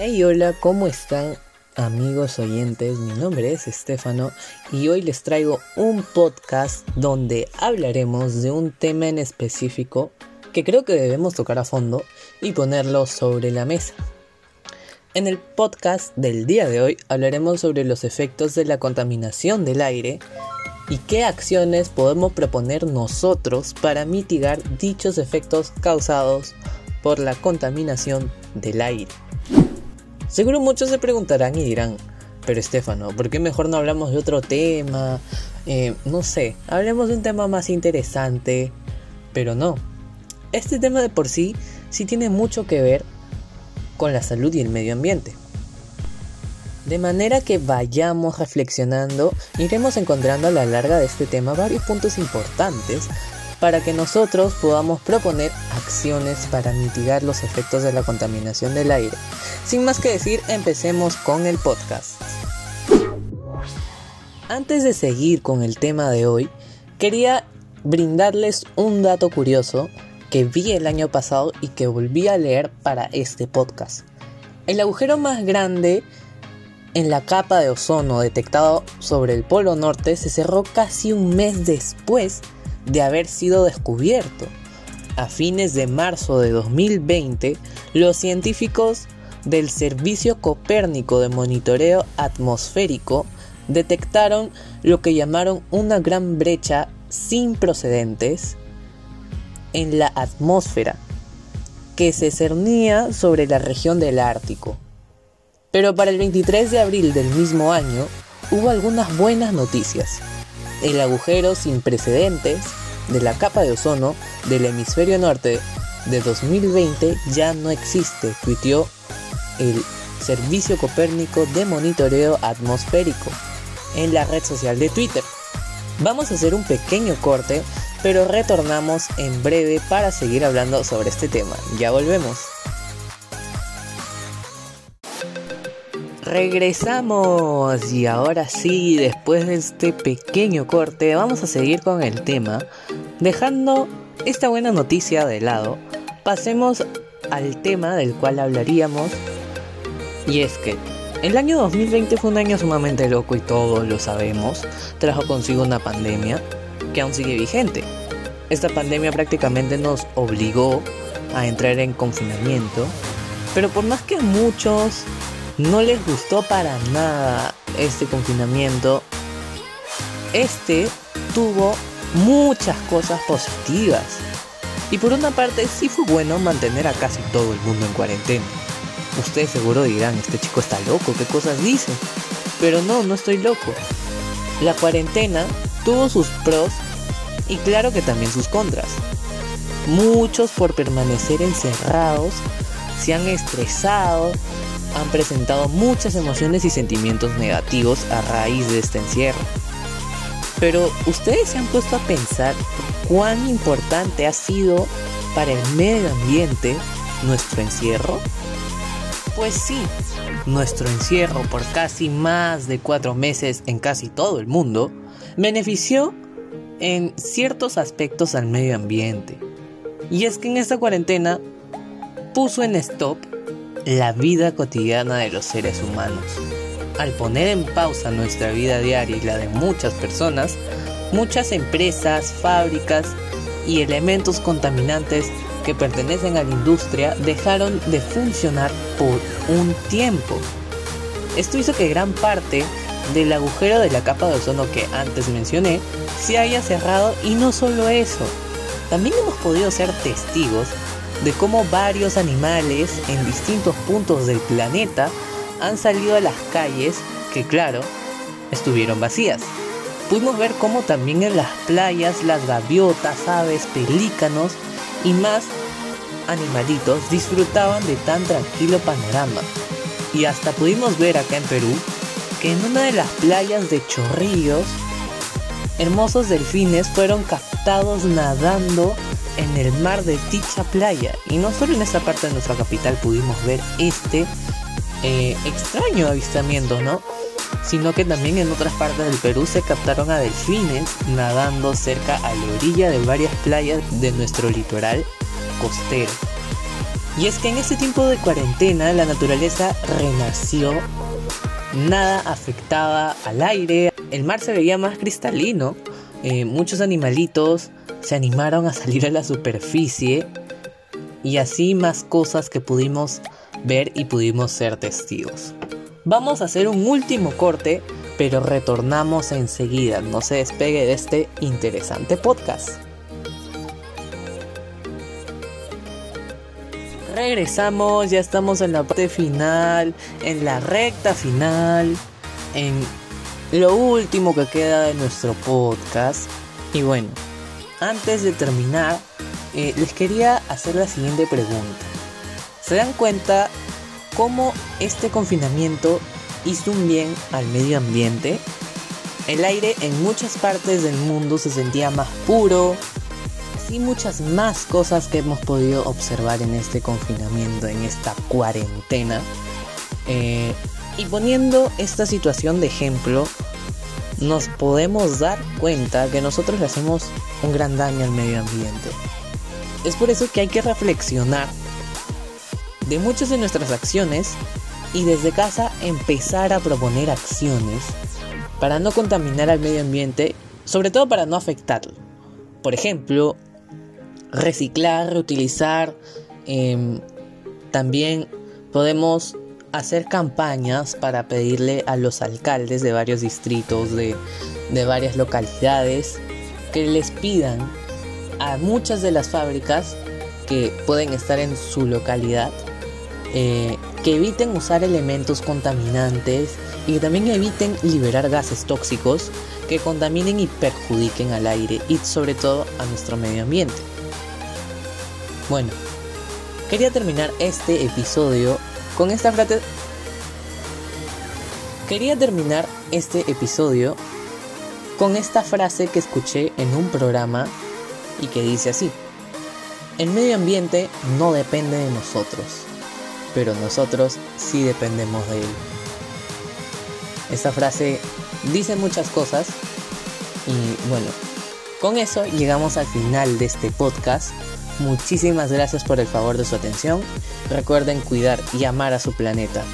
Hey, hola, ¿cómo están amigos oyentes? Mi nombre es Estefano y hoy les traigo un podcast donde hablaremos de un tema en específico que creo que debemos tocar a fondo y ponerlo sobre la mesa. En el podcast del día de hoy hablaremos sobre los efectos de la contaminación del aire y qué acciones podemos proponer nosotros para mitigar dichos efectos causados por la contaminación del aire. Seguro muchos se preguntarán y dirán, pero Estefano, ¿por qué mejor no hablamos de otro tema? Eh, no sé, hablemos de un tema más interesante, pero no. Este tema de por sí sí tiene mucho que ver con la salud y el medio ambiente. De manera que vayamos reflexionando, iremos encontrando a la larga de este tema varios puntos importantes para que nosotros podamos proponer acciones para mitigar los efectos de la contaminación del aire. Sin más que decir, empecemos con el podcast. Antes de seguir con el tema de hoy, quería brindarles un dato curioso que vi el año pasado y que volví a leer para este podcast. El agujero más grande en la capa de ozono detectado sobre el Polo Norte se cerró casi un mes después de haber sido descubierto. A fines de marzo de 2020, los científicos del Servicio Copérnico de Monitoreo Atmosférico detectaron lo que llamaron una gran brecha sin procedentes en la atmósfera que se cernía sobre la región del Ártico. Pero para el 23 de abril del mismo año hubo algunas buenas noticias. El agujero sin precedentes de la capa de ozono del hemisferio norte de 2020 ya no existe, tuiteó el Servicio Copérnico de Monitoreo Atmosférico en la red social de Twitter. Vamos a hacer un pequeño corte, pero retornamos en breve para seguir hablando sobre este tema. Ya volvemos. Regresamos y ahora sí, después de este pequeño corte, vamos a seguir con el tema. Dejando esta buena noticia de lado, pasemos al tema del cual hablaríamos. Y es que el año 2020 fue un año sumamente loco y todos lo sabemos. Trajo consigo una pandemia que aún sigue vigente. Esta pandemia prácticamente nos obligó a entrar en confinamiento. Pero por más que muchos no les gustó para nada este confinamiento, este tuvo muchas cosas positivas. Y por una parte sí fue bueno mantener a casi todo el mundo en cuarentena. Ustedes seguro dirán, este chico está loco, ¿qué cosas dice? Pero no, no estoy loco. La cuarentena tuvo sus pros y claro que también sus contras. Muchos por permanecer encerrados se han estresado, han presentado muchas emociones y sentimientos negativos a raíz de este encierro. Pero ustedes se han puesto a pensar cuán importante ha sido para el medio ambiente nuestro encierro. Pues sí, nuestro encierro por casi más de cuatro meses en casi todo el mundo benefició en ciertos aspectos al medio ambiente. Y es que en esta cuarentena puso en stop la vida cotidiana de los seres humanos. Al poner en pausa nuestra vida diaria y la de muchas personas, muchas empresas, fábricas y elementos contaminantes que pertenecen a la industria dejaron de funcionar por un tiempo. Esto hizo que gran parte del agujero de la capa de ozono que antes mencioné se haya cerrado y no solo eso, también hemos podido ser testigos de cómo varios animales en distintos puntos del planeta han salido a las calles que claro, estuvieron vacías. Pudimos ver cómo también en las playas las gaviotas, aves, pelícanos y más animalitos disfrutaban de tan tranquilo panorama. Y hasta pudimos ver acá en Perú que en una de las playas de Chorrillos, hermosos delfines fueron captados nadando en el mar de dicha playa. Y no solo en esta parte de nuestra capital pudimos ver este eh, extraño avistamiento, ¿no? Sino que también en otras partes del Perú se captaron a delfines nadando cerca a la orilla de varias playas de nuestro litoral costero. Y es que en este tiempo de cuarentena la naturaleza renació, nada afectaba al aire, el mar se veía más cristalino, eh, muchos animalitos se animaron a salir a la superficie y así más cosas que pudimos ver y pudimos ser testigos. Vamos a hacer un último corte, pero retornamos enseguida, no se despegue de este interesante podcast. Regresamos, ya estamos en la parte final, en la recta final, en lo último que queda de nuestro podcast. Y bueno, antes de terminar, eh, les quería hacer la siguiente pregunta. ¿Se dan cuenta cómo este confinamiento hizo un bien al medio ambiente? El aire en muchas partes del mundo se sentía más puro, y muchas más cosas que hemos podido observar en este confinamiento, en esta cuarentena. Eh, y poniendo esta situación de ejemplo, nos podemos dar cuenta que nosotros le hacemos un gran daño al medio ambiente. Es por eso que hay que reflexionar de muchas de nuestras acciones y desde casa empezar a proponer acciones para no contaminar al medio ambiente, sobre todo para no afectarlo. Por ejemplo, reciclar, reutilizar, em, también podemos hacer campañas para pedirle a los alcaldes de varios distritos, de, varias localidades, que les pidan a muchas de las fábricas que pueden estar en su localidad eh, que eviten usar elementos contaminantes y que también eviten liberar gases tóxicos que contaminen y perjudiquen al aire y sobre todo a nuestro medio ambiente. Bueno, quería terminar este episodio con esta frase... Quería terminar este episodio con esta frase que escuché en un programa y que dice así. El medio ambiente no depende de nosotros, pero nosotros sí dependemos de él. Esta frase dice muchas cosas y bueno, con eso llegamos al final de este podcast. Muchísimas gracias por el favor de su atención. Recuerden cuidar y amar a su planeta.